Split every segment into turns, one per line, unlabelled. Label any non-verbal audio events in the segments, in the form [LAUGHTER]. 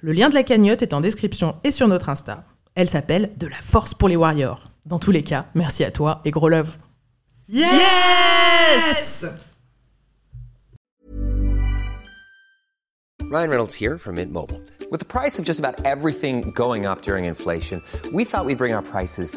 Le lien de la cagnotte est en description et sur notre Insta. Elle s'appelle De la force pour les warriors. Dans tous les cas, merci à toi et gros love. Yes!
Ryan Reynolds here from Mint Mobile. With the price of just about everything going up during inflation, we thought we'd bring our prices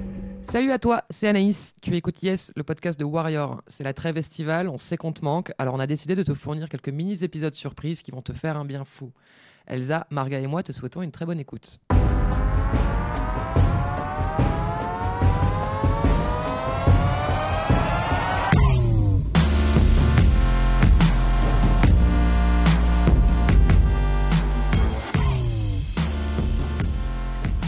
Salut à toi, c'est Anaïs. Tu écoutes Yes, le podcast de Warrior. C'est la trêve estivale, on sait qu'on te manque, alors on a décidé de te fournir quelques mini-épisodes surprises qui vont te faire un bien fou. Elsa, Marga et moi te souhaitons une très bonne écoute.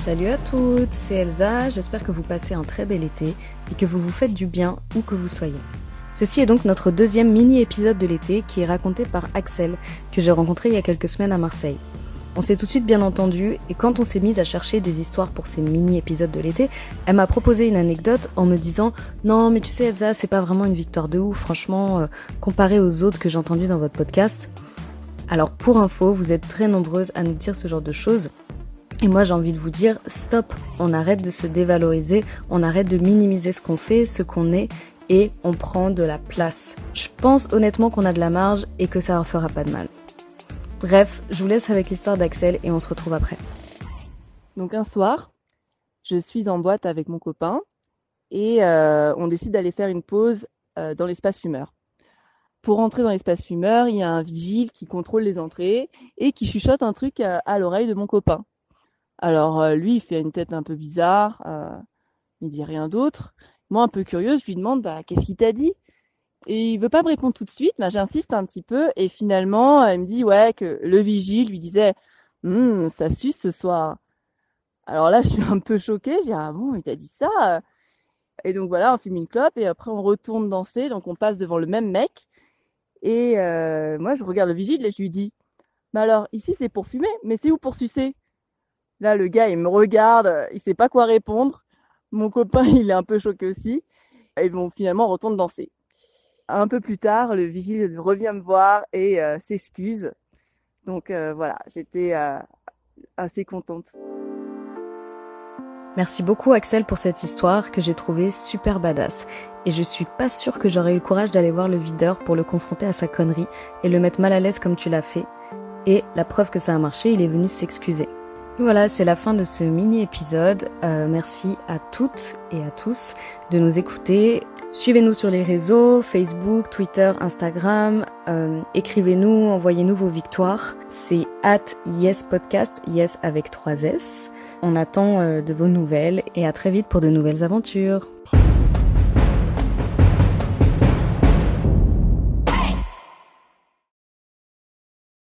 Salut à toutes, c'est Elsa, j'espère que vous passez un très bel été et que vous vous faites du bien où que vous soyez. Ceci est donc notre deuxième mini-épisode de l'été qui est raconté par Axel, que j'ai rencontré il y a quelques semaines à Marseille. On s'est tout de suite bien entendu et quand on s'est mise à chercher des histoires pour ces mini-épisodes de l'été, elle m'a proposé une anecdote en me disant Non mais tu sais Elsa, c'est pas vraiment une victoire de ouf, franchement, euh, comparé aux autres que j'ai entendues dans votre podcast. Alors pour info, vous êtes très nombreuses à nous dire ce genre de choses. Et moi j'ai envie de vous dire, stop, on arrête de se dévaloriser, on arrête de minimiser ce qu'on fait, ce qu'on est, et on prend de la place. Je pense honnêtement qu'on a de la marge et que ça leur fera pas de mal. Bref, je vous laisse avec l'histoire d'Axel et on se retrouve après.
Donc un soir, je suis en boîte avec mon copain et euh, on décide d'aller faire une pause euh, dans l'espace fumeur. Pour entrer dans l'espace fumeur, il y a un vigile qui contrôle les entrées et qui chuchote un truc à, à l'oreille de mon copain. Alors euh, lui, il fait une tête un peu bizarre, euh, il dit rien d'autre. Moi, un peu curieuse, je lui demande bah, qu'est-ce qu'il t'a dit? Et il veut pas me répondre tout de suite, mais j'insiste un petit peu et finalement, il me dit ouais que le vigile lui disait Hum, ça suce ce soir. Alors là, [LAUGHS] je suis un peu choquée, dis ah bon, il t'a dit ça Et donc voilà, on fume une clope et après on retourne danser, donc on passe devant le même mec. Et euh, moi, je regarde le vigile et je lui dis mais alors ici c'est pour fumer, mais c'est où pour sucer? Là, le gars, il me regarde, il sait pas quoi répondre. Mon copain, [LAUGHS] il est un peu choqué aussi. Et bon, finalement, on retourne danser. Un peu plus tard, le vigile revient me voir et euh, s'excuse. Donc euh, voilà, j'étais euh, assez contente.
Merci beaucoup Axel pour cette histoire que j'ai trouvée super badass. Et je suis pas sûre que j'aurais eu le courage d'aller voir le videur pour le confronter à sa connerie et le mettre mal à l'aise comme tu l'as fait. Et la preuve que ça a marché, il est venu s'excuser. Voilà, c'est la fin de ce mini-épisode. Euh, merci à toutes et à tous de nous écouter. Suivez-nous sur les réseaux, Facebook, Twitter, Instagram. Euh, Écrivez-nous, envoyez-nous vos victoires. C'est at yespodcast, yes avec 3 S. On attend euh, de vos nouvelles et à très vite pour de nouvelles aventures.